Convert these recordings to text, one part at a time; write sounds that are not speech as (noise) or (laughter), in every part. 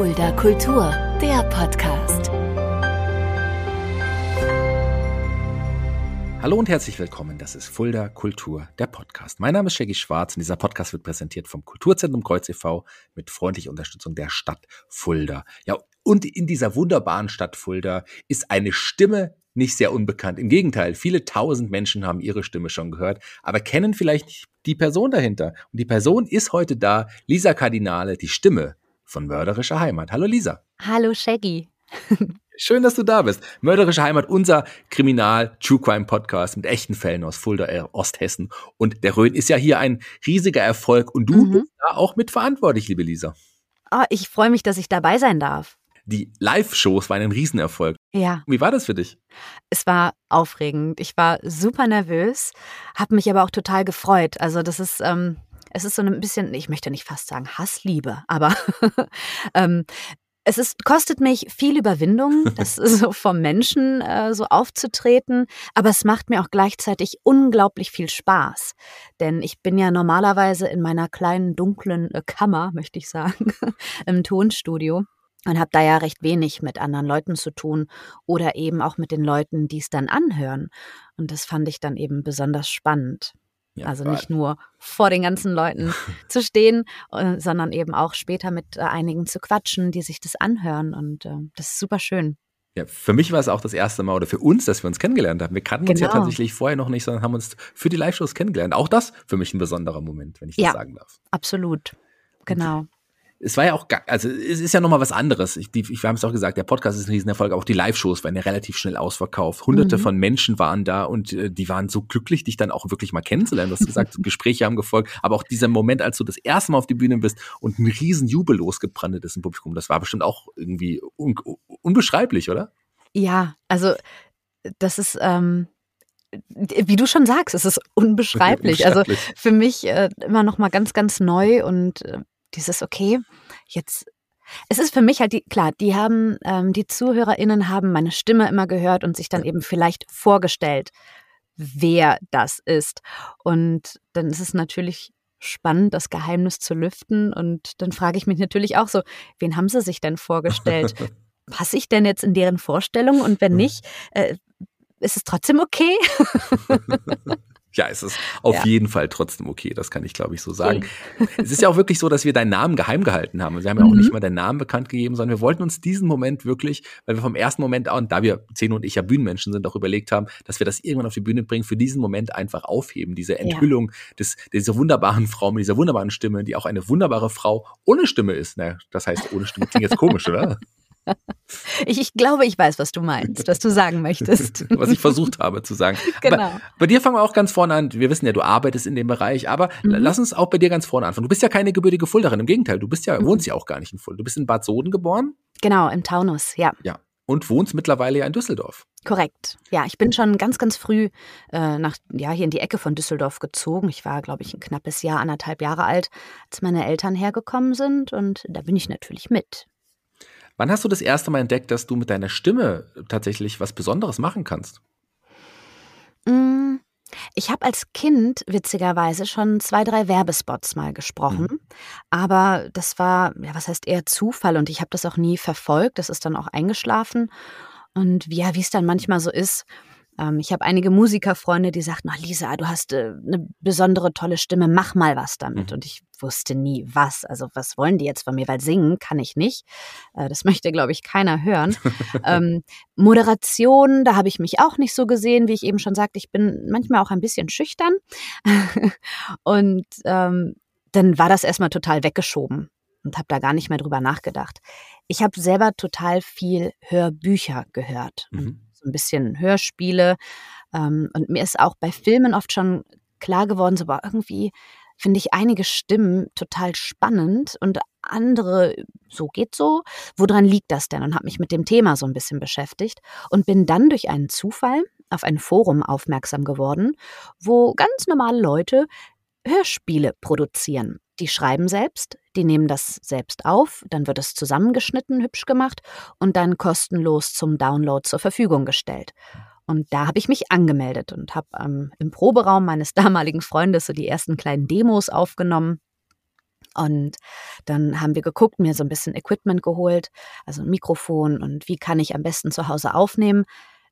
Fulda Kultur, der Podcast. Hallo und herzlich willkommen. Das ist Fulda Kultur, der Podcast. Mein Name ist Shaggy Schwarz und dieser Podcast wird präsentiert vom Kulturzentrum Kreuz e.V. mit freundlicher Unterstützung der Stadt Fulda. Ja, und in dieser wunderbaren Stadt Fulda ist eine Stimme nicht sehr unbekannt. Im Gegenteil, viele tausend Menschen haben ihre Stimme schon gehört, aber kennen vielleicht nicht die Person dahinter. Und die Person ist heute da, Lisa Kardinale, die Stimme von Mörderischer Heimat. Hallo Lisa. Hallo Shaggy. (laughs) Schön, dass du da bist. Mörderische Heimat, unser Kriminal-True Crime Podcast mit echten Fällen aus Fulda, äh, Osthessen. Und der Rhön ist ja hier ein riesiger Erfolg und du mhm. bist da auch mitverantwortlich, liebe Lisa. Oh, ich freue mich, dass ich dabei sein darf. Die Live-Shows waren ein Riesenerfolg. Ja. Wie war das für dich? Es war aufregend. Ich war super nervös, habe mich aber auch total gefreut. Also das ist, ähm, es ist so ein bisschen, ich möchte nicht fast sagen Hassliebe, aber (laughs) ähm, es ist, kostet mich viel Überwindung, das (laughs) so vom Menschen äh, so aufzutreten, aber es macht mir auch gleichzeitig unglaublich viel Spaß. Denn ich bin ja normalerweise in meiner kleinen dunklen äh, Kammer, möchte ich sagen, (laughs) im Tonstudio und habe da ja recht wenig mit anderen Leuten zu tun oder eben auch mit den Leuten, die es dann anhören. Und das fand ich dann eben besonders spannend. Ja, also nicht nur vor den ganzen Leuten (laughs) zu stehen, äh, sondern eben auch später mit äh, einigen zu quatschen, die sich das anhören. Und äh, das ist super schön. Ja, für mich war es auch das erste Mal oder für uns, dass wir uns kennengelernt haben. Wir kannten genau. uns ja genau. tatsächlich vorher noch nicht, sondern haben uns für die Live-Shows kennengelernt. Auch das für mich ein besonderer Moment, wenn ich das ja, sagen darf. Absolut. Genau es war ja auch, also es ist ja nochmal was anderes. Ich, die, ich, wir haben es auch gesagt, der Podcast ist ein Riesenerfolg, auch die Live-Shows waren ja relativ schnell ausverkauft. Hunderte mhm. von Menschen waren da und äh, die waren so glücklich, dich dann auch wirklich mal kennenzulernen. Du hast gesagt, (laughs) Gespräche haben gefolgt, aber auch dieser Moment, als du das erste Mal auf die Bühne bist und ein riesen Jubel losgebrannt ist im Publikum, das war bestimmt auch irgendwie un unbeschreiblich, oder? Ja, also das ist, ähm, wie du schon sagst, es ist unbeschreiblich. Also für mich äh, immer noch mal ganz, ganz neu und äh, dieses, okay, jetzt es ist für mich halt die, klar, die haben, ähm, die ZuhörerInnen haben meine Stimme immer gehört und sich dann eben vielleicht vorgestellt, wer das ist. Und dann ist es natürlich spannend, das Geheimnis zu lüften. Und dann frage ich mich natürlich auch so, wen haben sie sich denn vorgestellt? (laughs) Passe ich denn jetzt in deren Vorstellung? Und wenn nicht, äh, ist es trotzdem okay? (laughs) Ja, es ist auf ja. jeden Fall trotzdem okay, das kann ich glaube ich so sagen. Okay. (laughs) es ist ja auch wirklich so, dass wir deinen Namen geheim gehalten haben. Wir haben ja auch mhm. nicht mal deinen Namen bekannt gegeben, sondern wir wollten uns diesen Moment wirklich, weil wir vom ersten Moment an, da wir Zeno und ich ja Bühnenmenschen sind, auch überlegt haben, dass wir das irgendwann auf die Bühne bringen, für diesen Moment einfach aufheben, diese Enthüllung ja. des, dieser wunderbaren Frau mit dieser wunderbaren Stimme, die auch eine wunderbare Frau ohne Stimme ist. Naja, das heißt, ohne Stimme klingt jetzt komisch, oder? (laughs) Ich, ich, glaube, ich weiß, was du meinst, was du sagen möchtest. (laughs) was ich versucht habe zu sagen. Genau. Aber bei dir fangen wir auch ganz vorne an. Wir wissen ja, du arbeitest in dem Bereich, aber mhm. lass uns auch bei dir ganz vorne anfangen. Du bist ja keine gebürtige Fulderin, im Gegenteil, du bist ja, mhm. wohnst ja auch gar nicht in Fulda. Du bist in Bad Soden geboren? Genau, im Taunus, ja. Ja. Und wohnst mittlerweile ja in Düsseldorf. Korrekt. Ja, ich bin schon ganz, ganz früh äh, nach, ja, hier in die Ecke von Düsseldorf gezogen. Ich war, glaube ich, ein knappes Jahr, anderthalb Jahre alt, als meine Eltern hergekommen sind. Und da bin ich natürlich mit. Wann hast du das erste Mal entdeckt, dass du mit deiner Stimme tatsächlich was Besonderes machen kannst? Mm, ich habe als Kind witzigerweise schon zwei, drei Werbespots mal gesprochen. Mhm. Aber das war, ja, was heißt eher Zufall und ich habe das auch nie verfolgt. Das ist dann auch eingeschlafen. Und ja, wie es dann manchmal so ist, ähm, ich habe einige Musikerfreunde, die sagten, ach Lisa, du hast äh, eine besondere tolle Stimme, mach mal was damit. Mhm. Und ich wusste nie, was. Also was wollen die jetzt von mir? Weil singen kann ich nicht. Äh, das (laughs) möchte, glaube ich, keiner hören. ähm, Moderation, da habe ich mich auch nicht so gesehen, wie ich eben schon sagte. Ich bin manchmal auch ein bisschen schüchtern. (laughs) Und ähm, dann war das erstmal total weggeschoben und habe da gar nicht mehr drüber nachgedacht. Ich habe selber total viel Hörbücher gehört. Mhm so ein bisschen Hörspiele. Ähm, und mir ist auch bei Filmen oft schon klar geworden, so war irgendwie finde ich einige Stimmen total spannend und andere, so geht so. Woran liegt das denn? Und habe mich mit dem Thema so ein bisschen beschäftigt und bin dann durch einen Zufall auf ein Forum aufmerksam geworden, wo ganz normale Leute Hörspiele produzieren. Die schreiben selbst, die nehmen das selbst auf, dann wird es zusammengeschnitten, hübsch gemacht und dann kostenlos zum Download zur Verfügung gestellt. Und da habe ich mich angemeldet und habe ähm, im Proberaum meines (laughs) damaligen Freundes so die ersten kleinen Demos aufgenommen Und dann haben wir geguckt, mir so ein bisschen Equipment geholt, also ein Mikrofon und wie kann ich am besten zu Hause aufnehmen.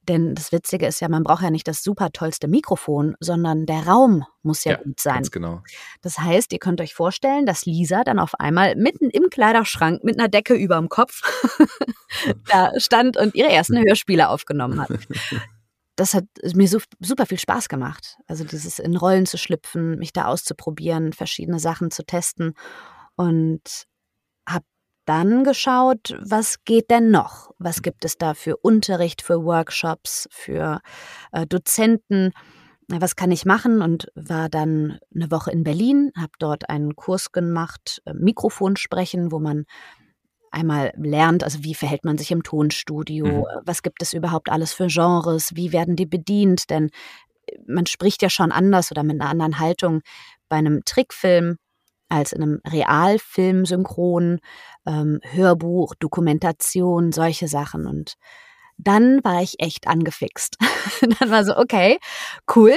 Denn das Witzige ist ja, man braucht ja nicht das super tollste Mikrofon, sondern der Raum muss ja, ja gut sein. Ganz genau. Das heißt, ihr könnt euch vorstellen, dass Lisa dann auf einmal mitten im Kleiderschrank mit einer Decke über dem Kopf (laughs) da stand und ihre ersten (laughs) Hörspiele aufgenommen hat. Das hat mir so, super viel Spaß gemacht. Also dieses in Rollen zu schlüpfen, mich da auszuprobieren, verschiedene Sachen zu testen und dann geschaut, was geht denn noch? Was gibt es da für Unterricht, für Workshops, für äh, Dozenten? Was kann ich machen? Und war dann eine Woche in Berlin, habe dort einen Kurs gemacht, äh, Mikrofon sprechen, wo man einmal lernt, also wie verhält man sich im Tonstudio, mhm. was gibt es überhaupt alles für Genres, wie werden die bedient, denn äh, man spricht ja schon anders oder mit einer anderen Haltung bei einem Trickfilm als in einem Realfilm synchron, ähm, Hörbuch, Dokumentation, solche Sachen. Und dann war ich echt angefixt. (laughs) dann war so, okay, cool.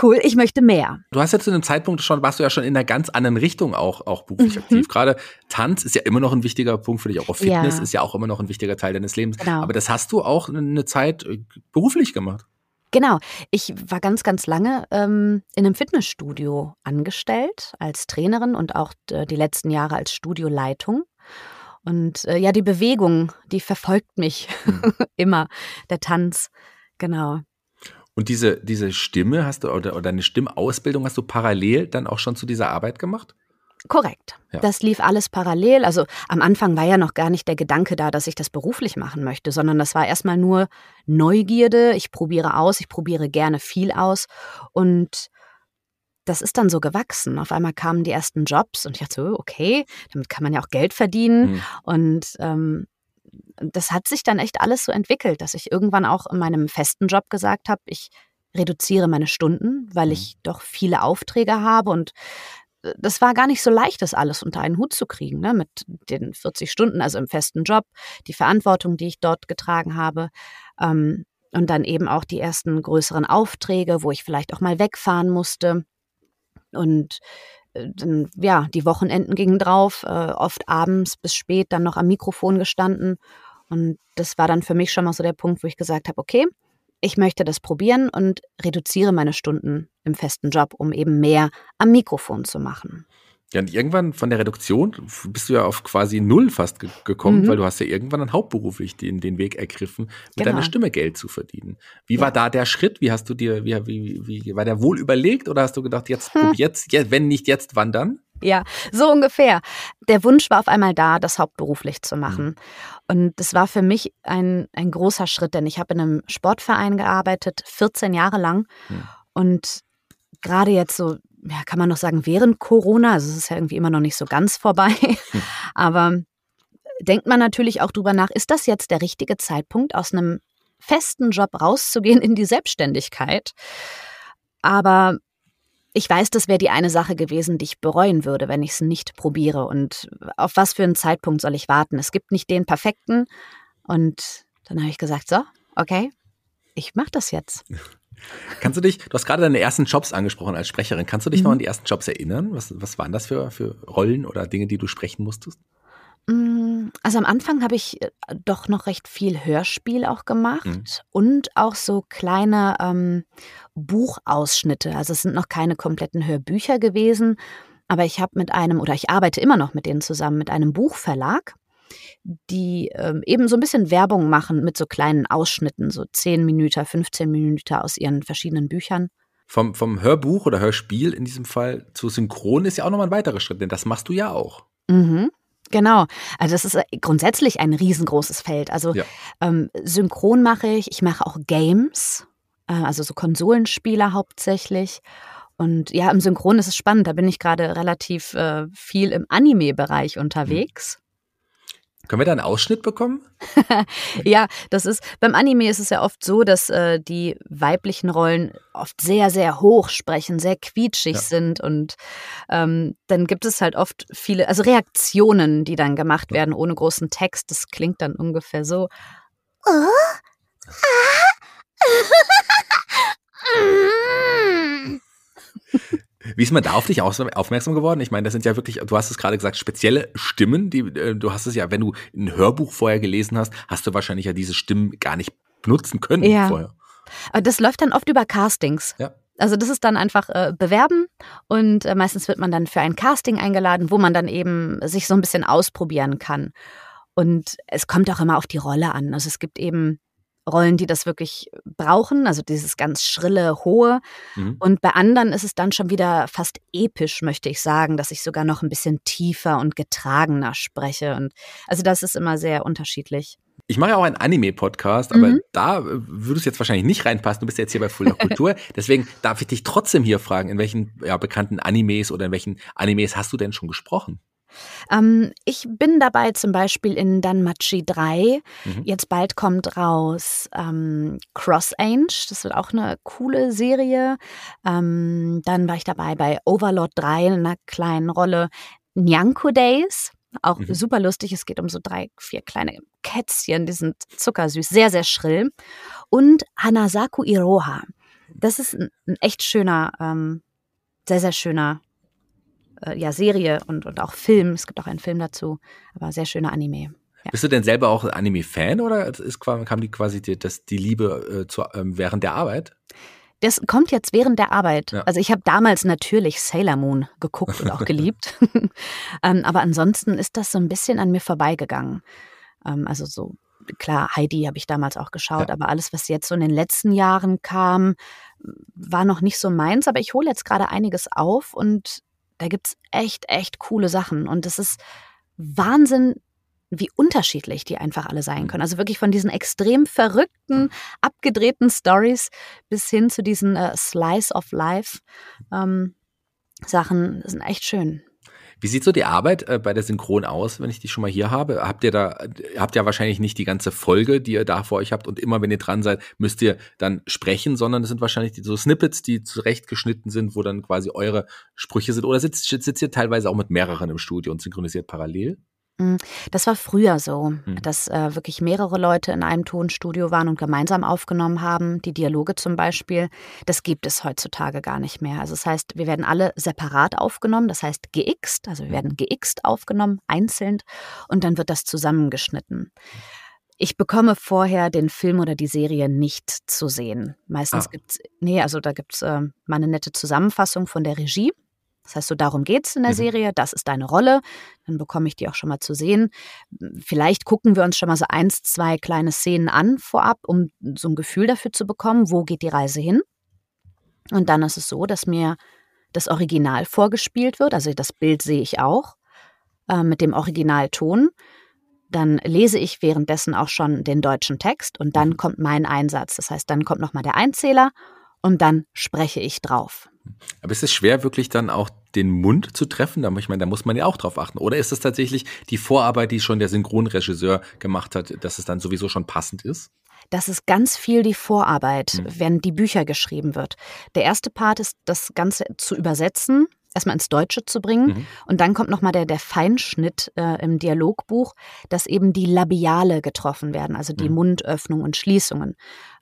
Cool, ich möchte mehr. Du hast ja zu einem Zeitpunkt schon, warst du ja schon in einer ganz anderen Richtung auch, auch beruflich mhm. aktiv. Gerade Tanz ist ja immer noch ein wichtiger Punkt für dich, auch Fitness ja. ist ja auch immer noch ein wichtiger Teil deines Lebens. Genau. Aber das hast du auch eine Zeit äh, beruflich gemacht. Genau. Ich war ganz, ganz lange ähm, in einem Fitnessstudio angestellt als Trainerin und auch äh, die letzten Jahre als Studioleitung. Und äh, ja, die Bewegung, die verfolgt mich mhm. (laughs) immer, der Tanz, genau. Und diese, diese Stimme hast du oder, oder eine Stimmausbildung hast du parallel dann auch schon zu dieser Arbeit gemacht? Korrekt. Ja. Das lief alles parallel. Also am Anfang war ja noch gar nicht der Gedanke da, dass ich das beruflich machen möchte, sondern das war erstmal nur Neugierde. Ich probiere aus, ich probiere gerne viel aus. Und das ist dann so gewachsen. Auf einmal kamen die ersten Jobs und ich dachte so, okay, damit kann man ja auch Geld verdienen. Mhm. Und ähm, das hat sich dann echt alles so entwickelt, dass ich irgendwann auch in meinem festen Job gesagt habe, ich reduziere meine Stunden, weil mhm. ich doch viele Aufträge habe und das war gar nicht so leicht, das alles unter einen Hut zu kriegen, ne? mit den 40 Stunden, also im festen Job, die Verantwortung, die ich dort getragen habe. Ähm, und dann eben auch die ersten größeren Aufträge, wo ich vielleicht auch mal wegfahren musste. Und äh, dann, ja, die Wochenenden gingen drauf, äh, oft abends bis spät dann noch am Mikrofon gestanden. Und das war dann für mich schon mal so der Punkt, wo ich gesagt habe, okay, ich möchte das probieren und reduziere meine Stunden im festen Job, um eben mehr am Mikrofon zu machen. Ja, und irgendwann von der Reduktion bist du ja auf quasi null fast ge gekommen, mhm. weil du hast ja irgendwann dann hauptberuflich den, den Weg ergriffen, mit genau. deiner Stimme Geld zu verdienen. Wie ja. war da der Schritt? Wie hast du dir, wie, wie, wie war der wohl überlegt oder hast du gedacht, jetzt, hm. jetzt, jetzt, wenn nicht jetzt, wann dann? Ja, so ungefähr. Der Wunsch war auf einmal da, das hauptberuflich zu machen. Mhm. Und das war für mich ein, ein großer Schritt, denn ich habe in einem Sportverein gearbeitet, 14 Jahre lang. Mhm. Und gerade jetzt so, ja, kann man noch sagen, während Corona, also es ist ja irgendwie immer noch nicht so ganz vorbei, mhm. (laughs) aber denkt man natürlich auch drüber nach, ist das jetzt der richtige Zeitpunkt, aus einem festen Job rauszugehen in die Selbstständigkeit? Aber ich weiß, das wäre die eine Sache gewesen, die ich bereuen würde, wenn ich es nicht probiere. Und auf was für einen Zeitpunkt soll ich warten? Es gibt nicht den perfekten. Und dann habe ich gesagt, so, okay, ich mache das jetzt. (laughs) Kannst du dich, du hast gerade deine ersten Jobs angesprochen als Sprecherin, kannst du dich mhm. noch an die ersten Jobs erinnern? Was, was waren das für, für Rollen oder Dinge, die du sprechen musstest? Mm, also am Anfang habe ich äh, doch noch recht viel Hörspiel auch gemacht mhm. und auch so kleine ähm, Buchausschnitte. Also es sind noch keine kompletten Hörbücher gewesen, aber ich habe mit einem, oder ich arbeite immer noch mit denen zusammen, mit einem Buchverlag, die ähm, eben so ein bisschen Werbung machen mit so kleinen Ausschnitten, so 10 Minuten, 15 Minuten aus ihren verschiedenen Büchern. Vom, vom Hörbuch oder Hörspiel in diesem Fall zu Synchron ist ja auch nochmal ein weiterer Schritt, denn das machst du ja auch. Mhm. Genau. Also das ist äh, grundsätzlich ein riesengroßes Feld. Also ja. ähm, Synchron mache ich, ich mache auch Games, äh, also so Konsolenspieler hauptsächlich. Und ja, im Synchron ist es spannend. Da bin ich gerade relativ äh, viel im Anime-Bereich unterwegs. Können wir da einen Ausschnitt bekommen? (laughs) ja, das ist beim Anime ist es ja oft so, dass äh, die weiblichen Rollen oft sehr, sehr hoch sprechen, sehr quietschig ja. sind und ähm, dann gibt es halt oft viele, also Reaktionen, die dann gemacht werden ohne großen Text. Das klingt dann ungefähr so. Oh? Ah? (laughs) (laughs) Wie ist man da auf dich aufmerksam geworden? Ich meine, das sind ja wirklich, du hast es gerade gesagt, spezielle Stimmen, die äh, du hast es ja, wenn du ein Hörbuch vorher gelesen hast, hast du wahrscheinlich ja diese Stimmen gar nicht benutzen können ja. vorher. Das läuft dann oft über Castings. Ja. Also das ist dann einfach äh, bewerben und äh, meistens wird man dann für ein Casting eingeladen, wo man dann eben sich so ein bisschen ausprobieren kann. Und es kommt auch immer auf die Rolle an. Also es gibt eben Rollen, die das wirklich brauchen, also dieses ganz schrille, hohe. Mhm. Und bei anderen ist es dann schon wieder fast episch, möchte ich sagen, dass ich sogar noch ein bisschen tiefer und getragener spreche. Und also das ist immer sehr unterschiedlich. Ich mache ja auch einen Anime-Podcast, aber mhm. da äh, würdest du jetzt wahrscheinlich nicht reinpassen. Du bist jetzt hier bei Fuller (laughs) Kultur. Deswegen darf ich dich trotzdem hier fragen, in welchen ja, bekannten Animes oder in welchen Animes hast du denn schon gesprochen? Ähm, ich bin dabei zum Beispiel in Danmachi 3. Mhm. Jetzt bald kommt raus ähm, Cross Ange. Das wird auch eine coole Serie. Ähm, dann war ich dabei bei Overlord 3 in einer kleinen Rolle. Nyanko Days. Auch mhm. super lustig. Es geht um so drei, vier kleine Kätzchen, die sind zuckersüß, sehr, sehr schrill. Und Hanasaku Iroha. Das ist ein, ein echt schöner, ähm, sehr, sehr schöner äh, ja, Serie und, und auch Film. Es gibt auch einen Film dazu, aber sehr schöner Anime. Ja. Bist du denn selber auch Anime-Fan oder ist, kam die quasi die, das, die Liebe äh, zu, ähm, während der Arbeit? Das kommt jetzt während der Arbeit. Ja. Also ich habe damals natürlich Sailor Moon geguckt und auch geliebt. (laughs) ähm, aber ansonsten ist das so ein bisschen an mir vorbeigegangen. Ähm, also so, klar, Heidi habe ich damals auch geschaut, ja. aber alles, was jetzt so in den letzten Jahren kam, war noch nicht so meins. Aber ich hole jetzt gerade einiges auf und da gibt es echt, echt coole Sachen. Und es ist Wahnsinn, wie unterschiedlich die einfach alle sein können. Also wirklich von diesen extrem verrückten, abgedrehten Stories bis hin zu diesen äh, Slice of Life ähm, Sachen sind echt schön. Wie sieht so die Arbeit äh, bei der Synchron aus, wenn ich die schon mal hier habe? Habt ihr da, habt ja wahrscheinlich nicht die ganze Folge, die ihr da vor euch habt und immer, wenn ihr dran seid, müsst ihr dann sprechen, sondern es sind wahrscheinlich die, so Snippets, die zurechtgeschnitten sind, wo dann quasi eure Sprüche sind. Oder sitzt, sitzt ihr teilweise auch mit mehreren im Studio und synchronisiert parallel? Hm, das war früher so, mhm. dass äh, wirklich mehrere Leute in einem Tonstudio waren und gemeinsam aufgenommen haben, die Dialoge zum Beispiel. Das gibt es heutzutage gar nicht mehr. Also das heißt, wir werden alle separat aufgenommen, das heißt geixt, also wir werden geixt aufgenommen, einzeln, und dann wird das zusammengeschnitten. Ich bekomme vorher den Film oder die Serie nicht zu sehen. Meistens ah. es, nee, also da gibt's äh, mal eine nette Zusammenfassung von der Regie. Das heißt, so darum geht es in der mhm. Serie, das ist deine Rolle, dann bekomme ich die auch schon mal zu sehen. Vielleicht gucken wir uns schon mal so eins, zwei kleine Szenen an vorab, um so ein Gefühl dafür zu bekommen, wo geht die Reise hin. Und dann ist es so, dass mir das Original vorgespielt wird, also das Bild sehe ich auch äh, mit dem Originalton. Dann lese ich währenddessen auch schon den deutschen Text und dann mhm. kommt mein Einsatz. Das heißt, dann kommt nochmal der Einzähler und dann spreche ich drauf. Aber ist es schwer, wirklich dann auch den Mund zu treffen? Ich meine, da muss man ja auch drauf achten. Oder ist es tatsächlich die Vorarbeit, die schon der Synchronregisseur gemacht hat, dass es dann sowieso schon passend ist? Das ist ganz viel die Vorarbeit, hm. wenn die Bücher geschrieben wird. Der erste Part ist, das Ganze zu übersetzen, erstmal ins Deutsche zu bringen. Mhm. Und dann kommt nochmal der, der Feinschnitt äh, im Dialogbuch, dass eben die Labiale getroffen werden, also die mhm. Mundöffnung und Schließungen.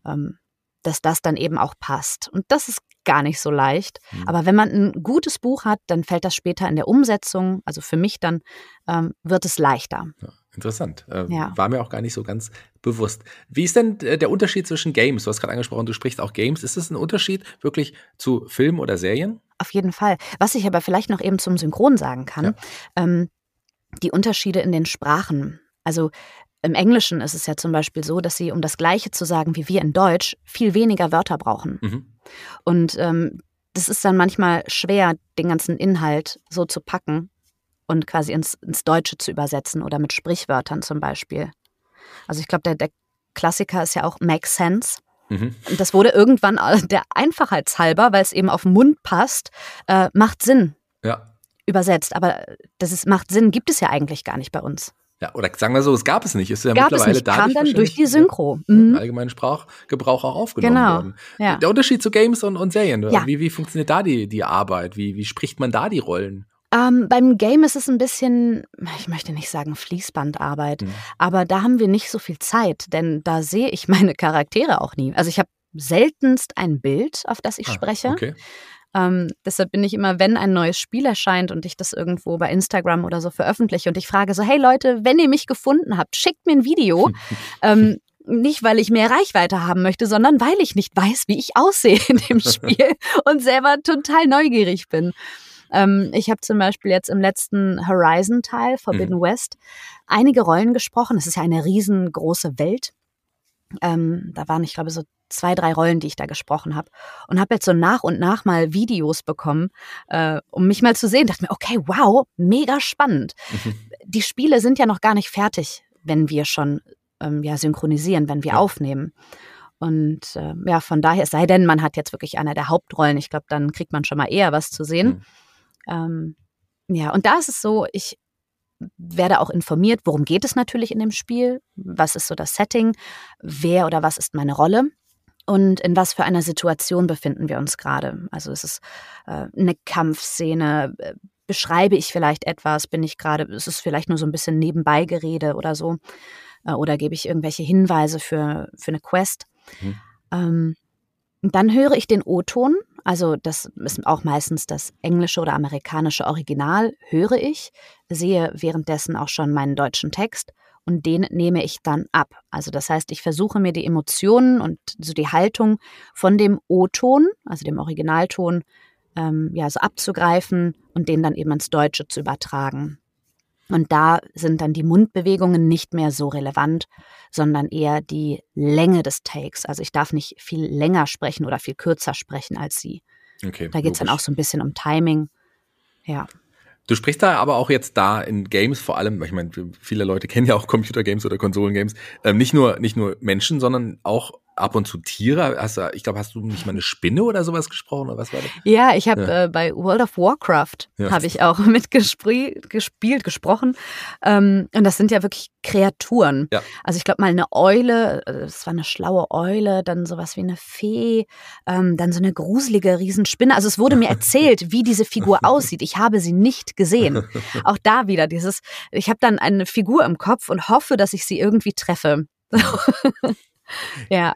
Ähm, dass das dann eben auch passt. Und das ist gar nicht so leicht. Mhm. Aber wenn man ein gutes Buch hat, dann fällt das später in der Umsetzung, also für mich dann, ähm, wird es leichter. Ja, interessant. Äh, ja. War mir auch gar nicht so ganz bewusst. Wie ist denn äh, der Unterschied zwischen Games? Du hast gerade angesprochen, du sprichst auch Games. Ist es ein Unterschied wirklich zu Filmen oder Serien? Auf jeden Fall. Was ich aber vielleicht noch eben zum Synchron sagen kann, ja. ähm, die Unterschiede in den Sprachen. Also im Englischen ist es ja zum Beispiel so, dass sie, um das Gleiche zu sagen wie wir in Deutsch, viel weniger Wörter brauchen. Mhm. Und ähm, das ist dann manchmal schwer, den ganzen Inhalt so zu packen und quasi ins, ins Deutsche zu übersetzen oder mit Sprichwörtern zum Beispiel. Also ich glaube, der, der Klassiker ist ja auch Make Sense. Mhm. Und das wurde irgendwann der Einfachheitshalber, weil es eben auf den Mund passt, äh, macht Sinn. Ja. Übersetzt. Aber das ist, macht Sinn, gibt es ja eigentlich gar nicht bei uns. Ja, oder sagen wir so, es gab es nicht. Ist ja gab mittlerweile es nicht, kam dann durch die Synchro. Mhm. Allgemeinen Sprachgebrauch auch aufgenommen genau. worden. Ja. Der Unterschied zu Games und, und Serien, ja. wie, wie funktioniert da die, die Arbeit? Wie, wie spricht man da die Rollen? Ähm, beim Game ist es ein bisschen, ich möchte nicht sagen Fließbandarbeit, mhm. aber da haben wir nicht so viel Zeit, denn da sehe ich (laughs) meine Charaktere auch nie. Also ich habe seltenst ein Bild, auf das ich ah, spreche. Okay. Ähm, deshalb bin ich immer, wenn ein neues Spiel erscheint und ich das irgendwo bei Instagram oder so veröffentliche und ich frage so, hey Leute, wenn ihr mich gefunden habt, schickt mir ein Video. (laughs) ähm, nicht, weil ich mehr Reichweite haben möchte, sondern weil ich nicht weiß, wie ich aussehe in dem (laughs) Spiel und selber total neugierig bin. Ähm, ich habe zum Beispiel jetzt im letzten Horizon-Teil, Forbidden mhm. West, einige Rollen gesprochen. Es ist ja eine riesengroße Welt. Ähm, da waren, ich glaube, so zwei, drei Rollen, die ich da gesprochen habe. Und habe jetzt so nach und nach mal Videos bekommen, äh, um mich mal zu sehen. Dachte mir, okay, wow, mega spannend. Mhm. (laughs) Die Spiele sind ja noch gar nicht fertig, wenn wir schon ähm, ja, synchronisieren, wenn wir ja. aufnehmen. Und äh, ja, von daher, es sei denn, man hat jetzt wirklich eine der Hauptrollen, ich glaube, dann kriegt man schon mal eher was zu sehen. Mhm. Ähm, ja, und da ist es so, ich werde auch informiert, worum geht es natürlich in dem Spiel, was ist so das Setting, wer oder was ist meine Rolle und in was für einer Situation befinden wir uns gerade. Also ist es äh, eine Kampfszene, äh, beschreibe ich vielleicht etwas, bin ich gerade, ist es vielleicht nur so ein bisschen nebenbei Gerede oder so, äh, oder gebe ich irgendwelche Hinweise für, für eine Quest. Mhm. Ähm, dann höre ich den O-Ton, also das ist auch meistens das englische oder amerikanische Original, höre ich, sehe währenddessen auch schon meinen deutschen Text und den nehme ich dann ab. Also das heißt, ich versuche mir die Emotionen und so die Haltung von dem O-Ton, also dem Originalton, ähm, ja, so abzugreifen und den dann eben ins Deutsche zu übertragen. Und da sind dann die Mundbewegungen nicht mehr so relevant, sondern eher die Länge des Takes. Also ich darf nicht viel länger sprechen oder viel kürzer sprechen als sie. Okay, da geht es dann auch so ein bisschen um Timing. Ja. Du sprichst da aber auch jetzt da in Games vor allem, ich meine, viele Leute kennen ja auch Computergames oder Konsolengames, ähm, nicht nur nicht nur Menschen, sondern auch ab und zu Tiere. Hast du, ich glaube, hast du nicht mal eine Spinne oder sowas gesprochen oder was war das? Ja, ich habe ja. äh, bei World of Warcraft ja. habe ich auch (laughs) mitgespielt, gespielt, gesprochen. Ähm, und das sind ja wirklich Kreaturen. Ja. Also ich glaube mal eine Eule, äh, das war eine schlaue Eule, dann sowas wie eine Fee, ähm, dann so eine gruselige Riesenspinne. Also es wurde mir (laughs) erzählt, wie diese Figur aussieht. Ich habe sie nicht gesehen. (laughs) Auch da wieder dieses, ich habe dann eine Figur im Kopf und hoffe, dass ich sie irgendwie treffe. ja.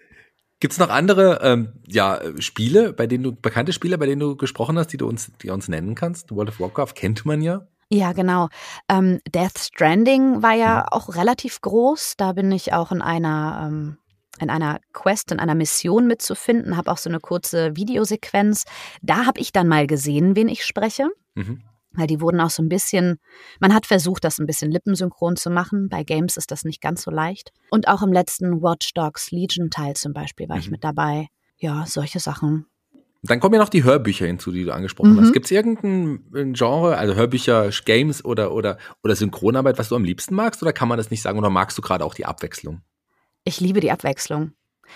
Gibt es noch andere ähm, ja, Spiele, bei denen du, bekannte Spiele, bei denen du gesprochen hast, die du uns, die uns nennen kannst? World of Warcraft kennt man ja. Ja, genau. Ähm, Death Stranding war ja mhm. auch relativ groß. Da bin ich auch in einer, ähm, in einer Quest, in einer Mission mitzufinden, habe auch so eine kurze Videosequenz. Da habe ich dann mal gesehen, wen ich spreche. Mhm. Weil die wurden auch so ein bisschen, man hat versucht, das ein bisschen lippensynchron zu machen. Bei Games ist das nicht ganz so leicht. Und auch im letzten Watch Dogs Legion Teil zum Beispiel war mhm. ich mit dabei. Ja, solche Sachen. Dann kommen ja noch die Hörbücher hinzu, die du angesprochen mhm. hast. Gibt es irgendein Genre, also Hörbücher, Games oder, oder, oder Synchronarbeit, was du am liebsten magst? Oder kann man das nicht sagen? Oder magst du gerade auch die Abwechslung? Ich liebe die Abwechslung.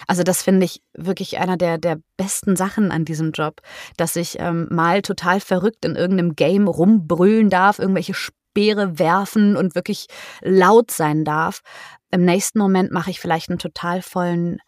Also das finde ich wirklich einer der, der besten Sachen an diesem Job, dass ich ähm, mal total verrückt in irgendeinem Game rumbrüllen darf, irgendwelche Speere werfen und wirklich laut sein darf. Im nächsten Moment mache ich vielleicht einen total vollen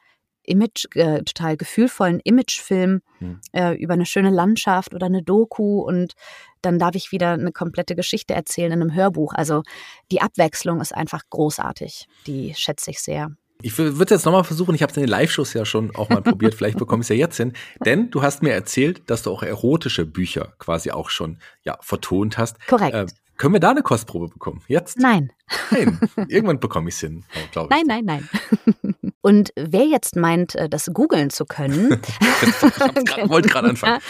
Image, äh, total gefühlvollen Imagefilm hm. äh, über eine schöne Landschaft oder eine Doku und dann darf ich wieder eine komplette Geschichte erzählen in einem Hörbuch. Also die Abwechslung ist einfach großartig. Die schätze ich sehr. Ich würde jetzt nochmal versuchen, ich habe es in den Live-Shows ja schon auch mal probiert, vielleicht (laughs) bekomme ich es ja jetzt hin. Denn du hast mir erzählt, dass du auch erotische Bücher quasi auch schon ja, vertont hast. Korrekt. Äh, können wir da eine Kostprobe bekommen? Jetzt? Nein. Nein. (laughs) Irgendwann bekomme ich es hin, glaube ich. Nein, nein, nein. (laughs) Und wer jetzt meint, äh, das googeln zu können, ich wollte gerade anfangen.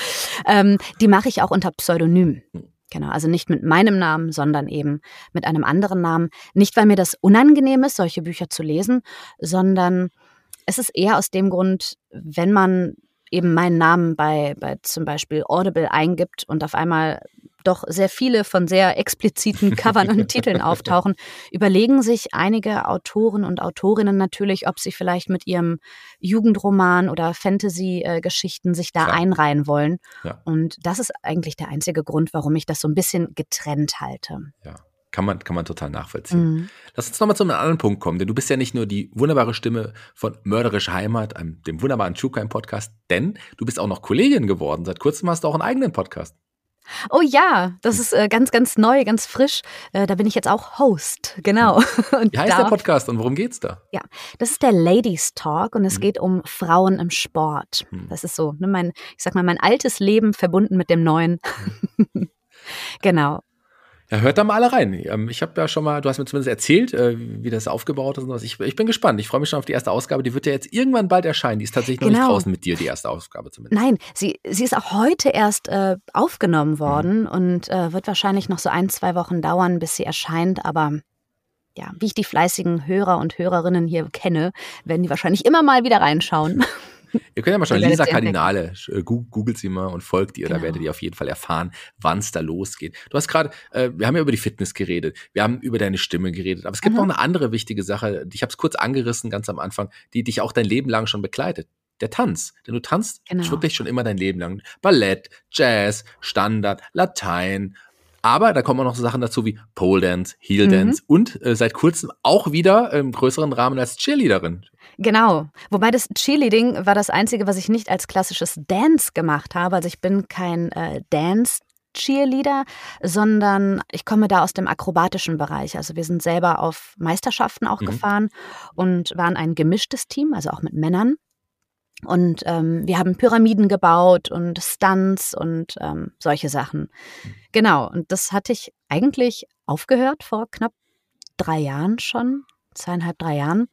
ähm, die mache ich auch unter Pseudonym. Genau, also nicht mit meinem Namen, sondern eben mit einem anderen Namen. Nicht, weil mir das unangenehm ist, solche Bücher zu lesen, sondern es ist eher aus dem Grund, wenn man eben meinen Namen bei, bei zum Beispiel Audible eingibt und auf einmal doch sehr viele von sehr expliziten Covern und (laughs) Titeln auftauchen, überlegen sich einige Autoren und Autorinnen natürlich, ob sie vielleicht mit ihrem Jugendroman oder Fantasy-Geschichten sich da Klar. einreihen wollen. Ja. Und das ist eigentlich der einzige Grund, warum ich das so ein bisschen getrennt halte. Ja. Kann man, kann man total nachvollziehen. Mhm. Lass uns nochmal zu einem anderen Punkt kommen, denn du bist ja nicht nur die wunderbare Stimme von Mörderische Heimat, einem, dem wunderbaren True Crime Podcast, denn du bist auch noch Kollegin geworden. Seit kurzem hast du auch einen eigenen Podcast. Oh ja, das ist äh, ganz, ganz neu, ganz frisch. Äh, da bin ich jetzt auch Host, genau. (laughs) Und Wie heißt da, der Podcast und worum geht's da? Ja, das ist der Ladies Talk und es hm. geht um Frauen im Sport. Hm. Das ist so, ne, mein, ich sag mal, mein altes Leben verbunden mit dem neuen. Hm. (laughs) genau. Ja, hört da mal alle rein. Ähm, ich habe ja schon mal, du hast mir zumindest erzählt, äh, wie das aufgebaut ist und was. Ich, ich bin gespannt. Ich freue mich schon auf die erste Ausgabe. Die wird ja jetzt irgendwann bald erscheinen. Die ist tatsächlich genau. noch nicht genau. draußen mit dir, die erste Ausgabe zumindest. Nein, sie, sie ist auch heute erst äh, aufgenommen mhm. worden mhm. und äh, wird wahrscheinlich noch so ein, zwei Wochen dauern, bis sie erscheint. Aber ja, wie ich die fleißigen Hörer und Hörerinnen hier kenne, werden die wahrscheinlich immer mal wieder reinschauen. (laughs) Ihr könnt ja mal schauen, Lisa Kardinale, äh, googelt sie mal und folgt ihr, genau. da werdet ihr auf jeden Fall erfahren, wann es da losgeht. Du hast gerade, äh, wir haben ja über die Fitness geredet, wir haben über deine Stimme geredet, aber es gibt mhm. noch eine andere wichtige Sache, ich habe es kurz angerissen ganz am Anfang, die dich auch dein Leben lang schon begleitet. Der Tanz. Denn du tanzt genau. wirklich schon immer dein Leben lang. Ballett, Jazz, Standard, Latein, aber da kommen auch noch so Sachen dazu wie Pole Dance, Heel mhm. Dance und äh, seit kurzem auch wieder im größeren Rahmen als Cheerleaderin. Genau. Wobei das Cheerleading war das Einzige, was ich nicht als klassisches Dance gemacht habe. Also ich bin kein äh, Dance Cheerleader, sondern ich komme da aus dem akrobatischen Bereich. Also wir sind selber auf Meisterschaften auch mhm. gefahren und waren ein gemischtes Team, also auch mit Männern. Und ähm, wir haben Pyramiden gebaut und Stunts und ähm, solche Sachen. Mhm. Genau, und das hatte ich eigentlich aufgehört vor knapp drei Jahren schon, zweieinhalb, drei Jahren.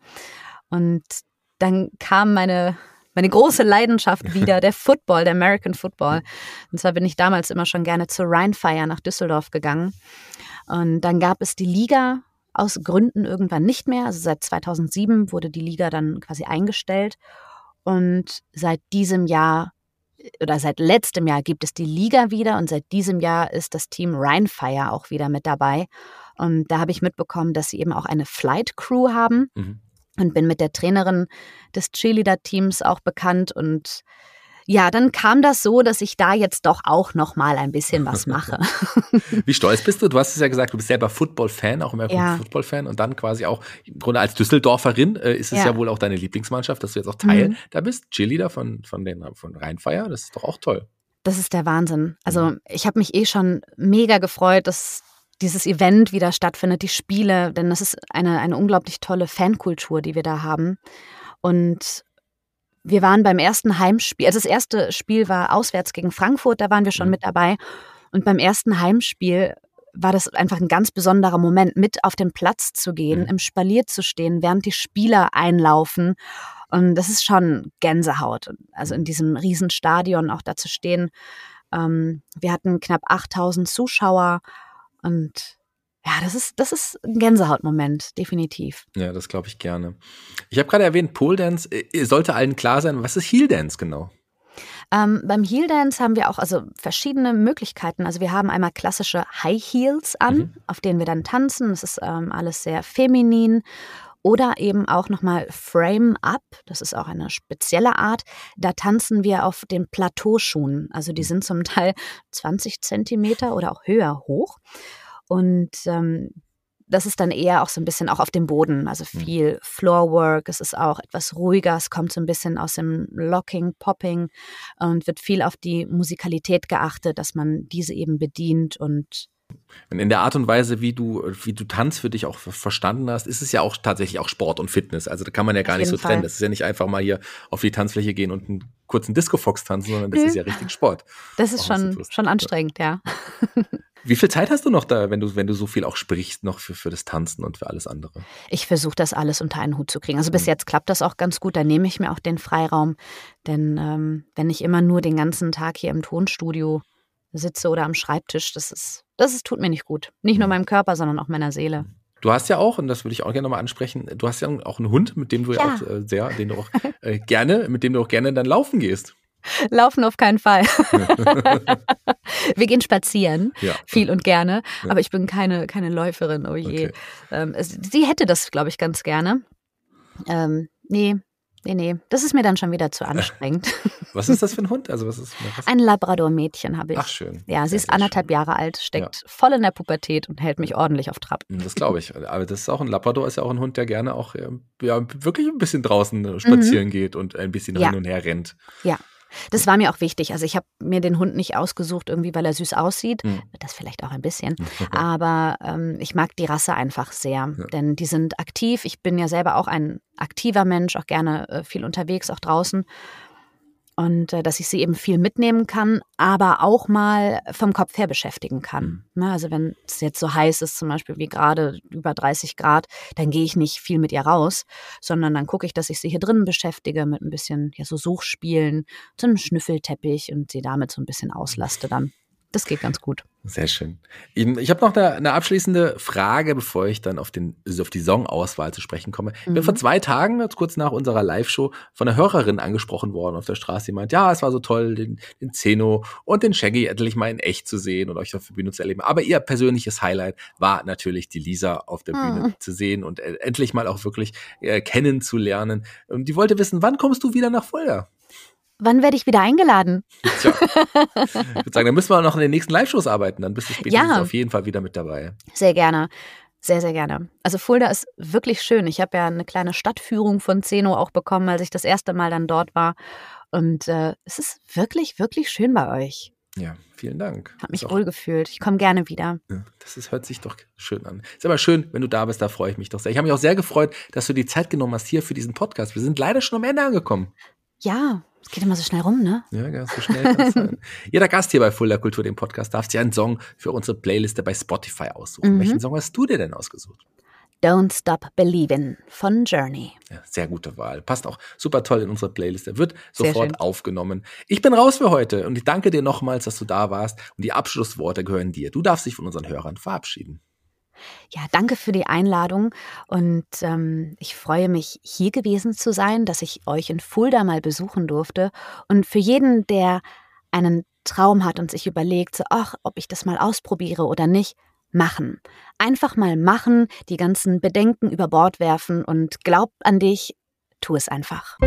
Und dann kam meine, meine große Leidenschaft wieder, der (laughs) Football, der American Football. Und zwar bin ich damals immer schon gerne zur Rheinfire nach Düsseldorf gegangen. Und dann gab es die Liga aus Gründen irgendwann nicht mehr. Also seit 2007 wurde die Liga dann quasi eingestellt. Und seit diesem Jahr oder seit letztem Jahr gibt es die Liga wieder und seit diesem Jahr ist das Team Rheinfire auch wieder mit dabei. Und da habe ich mitbekommen, dass sie eben auch eine Flight Crew haben. Mhm und bin mit der Trainerin des Cheerleader-Teams auch bekannt und ja, dann kam das so, dass ich da jetzt doch auch noch mal ein bisschen was (laughs) mache. Wie stolz bist du? Du hast es ja gesagt, du bist selber Football-Fan, auch immer ja. Football-Fan und dann quasi auch im Grunde als Düsseldorferin äh, ist es ja. ja. wohl auch deine Lieblingsmannschaft, dass du jetzt auch Teil mhm. da bist, Cheerleader von von den von Rheinfeier. Das ist doch auch toll. Das ist der Wahnsinn. Also mhm. ich habe mich eh schon mega gefreut, dass dieses Event wieder stattfindet, die Spiele, denn das ist eine, eine unglaublich tolle Fankultur, die wir da haben. Und wir waren beim ersten Heimspiel, also das erste Spiel war auswärts gegen Frankfurt, da waren wir schon mhm. mit dabei. Und beim ersten Heimspiel war das einfach ein ganz besonderer Moment, mit auf den Platz zu gehen, mhm. im Spalier zu stehen, während die Spieler einlaufen. Und das ist schon Gänsehaut. Also in diesem Riesenstadion auch da zu stehen. Ähm, wir hatten knapp 8000 Zuschauer und ja, das ist, das ist ein Gänsehautmoment, definitiv. Ja, das glaube ich gerne. Ich habe gerade erwähnt, Pole Dance, äh, sollte allen klar sein, was ist Heel Dance genau? Ähm, beim Heel Dance haben wir auch also verschiedene Möglichkeiten. Also wir haben einmal klassische High Heels an, mhm. auf denen wir dann tanzen. Das ist ähm, alles sehr feminin. Oder eben auch nochmal Frame Up, das ist auch eine spezielle Art. Da tanzen wir auf den Plateauschuhen. Also die sind zum Teil 20 Zentimeter oder auch höher hoch. Und ähm, das ist dann eher auch so ein bisschen auch auf dem Boden, also hm. viel Floorwork. Es ist auch etwas ruhiger, es kommt so ein bisschen aus dem Locking, Popping und wird viel auf die Musikalität geachtet, dass man diese eben bedient und in der Art und Weise, wie du, wie du Tanz für dich auch verstanden hast, ist es ja auch tatsächlich auch Sport und Fitness. Also da kann man ja gar nicht so Fall. trennen. Das ist ja nicht einfach mal hier auf die Tanzfläche gehen und einen kurzen Disco-Fox tanzen, sondern das ist ja richtig Sport. Das ist schon, schon anstrengend, ja. (laughs) Wie viel Zeit hast du noch da, wenn du, wenn du so viel auch sprichst, noch für, für das Tanzen und für alles andere? Ich versuche das alles unter einen Hut zu kriegen. Also bis mhm. jetzt klappt das auch ganz gut. Da nehme ich mir auch den Freiraum. Denn ähm, wenn ich immer nur den ganzen Tag hier im Tonstudio sitze oder am Schreibtisch, das ist, das ist, tut mir nicht gut. Nicht nur mhm. meinem Körper, sondern auch meiner Seele. Du hast ja auch, und das würde ich auch gerne nochmal ansprechen, du hast ja auch einen Hund, mit dem du ja, ja auch äh, sehr, den du auch (laughs) äh, gerne, mit dem du auch gerne dann laufen gehst. Laufen auf keinen Fall. (laughs) Wir gehen spazieren, ja. viel und gerne, ja. aber ich bin keine, keine Läuferin, oh je. Okay. Ähm, sie hätte das, glaube ich, ganz gerne. Ähm, nee, Nee, nee, das ist mir dann schon wieder zu (laughs) anstrengend. was ist das für ein Hund? Also was ist was? Ein Labrador-Mädchen habe ich. Ach schön. Ja, sie ist anderthalb schön. Jahre alt, steckt ja. voll in der Pubertät und hält mich ordentlich auf Trab. Das glaube ich. Aber das ist auch ein Labrador, ist ja auch ein Hund, der gerne auch ja, wirklich ein bisschen draußen spazieren mhm. geht und ein bisschen ja. hin und her rennt. Ja. Das war mir auch wichtig. Also ich habe mir den Hund nicht ausgesucht, irgendwie, weil er süß aussieht. Mhm. Das vielleicht auch ein bisschen. (laughs) Aber ähm, ich mag die Rasse einfach sehr, ja. denn die sind aktiv. Ich bin ja selber auch ein aktiver Mensch, auch gerne äh, viel unterwegs, auch draußen und äh, dass ich sie eben viel mitnehmen kann, aber auch mal vom Kopf her beschäftigen kann. Mhm. Ne, also wenn es jetzt so heiß ist, zum Beispiel wie gerade über 30 Grad, dann gehe ich nicht viel mit ihr raus, sondern dann gucke ich, dass ich sie hier drinnen beschäftige mit ein bisschen ja so Suchspielen, so einem Schnüffelteppich und sie damit so ein bisschen auslaste dann. Das geht ganz gut. Sehr schön. Ich habe noch eine, eine, abschließende Frage, bevor ich dann auf, den, auf die Songauswahl zu sprechen komme. Ich bin mhm. vor zwei Tagen, kurz nach unserer Live-Show, von einer Hörerin angesprochen worden auf der Straße, die meint, ja, es war so toll, den, den Zeno und den Shaggy endlich mal in echt zu sehen und euch auf der Bühne zu erleben. Aber ihr persönliches Highlight war natürlich die Lisa auf der Bühne mhm. zu sehen und äh, endlich mal auch wirklich äh, kennenzulernen. Und die wollte wissen, wann kommst du wieder nach Fulda? Wann werde ich wieder eingeladen? Tja. (laughs) Ich würde sagen, dann müssen wir auch noch in den nächsten Live-Shows arbeiten. Dann bist du spätestens ja. auf jeden Fall wieder mit dabei. Sehr gerne. Sehr, sehr gerne. Also Fulda ist wirklich schön. Ich habe ja eine kleine Stadtführung von Zeno auch bekommen, als ich das erste Mal dann dort war. Und äh, es ist wirklich, wirklich schön bei euch. Ja, vielen Dank. Hab mich wohl gefühlt. Ich komme gerne wieder. Das ist, hört sich doch schön an. Ist aber schön, wenn du da bist, da freue ich mich doch sehr. Ich habe mich auch sehr gefreut, dass du die Zeit genommen hast hier für diesen Podcast. Wir sind leider schon am Ende angekommen. Ja, es geht immer so schnell rum, ne? Ja, ganz so schnell kann (laughs) sein. Jeder Gast hier bei Fuller Kultur, dem Podcast, darf sich einen Song für unsere Playliste bei Spotify aussuchen. Mhm. Welchen Song hast du dir denn ausgesucht? Don't Stop Believin' von Journey. Ja, sehr gute Wahl. Passt auch super toll in unsere Playlist. Er wird sofort aufgenommen. Ich bin raus für heute und ich danke dir nochmals, dass du da warst. Und die Abschlussworte gehören dir. Du darfst dich von unseren Hörern verabschieden. Ja, danke für die Einladung und ähm, ich freue mich, hier gewesen zu sein, dass ich euch in Fulda mal besuchen durfte. Und für jeden, der einen Traum hat und sich überlegt, so, ach, ob ich das mal ausprobiere oder nicht, machen. Einfach mal machen, die ganzen Bedenken über Bord werfen und glaub an dich, tu es einfach.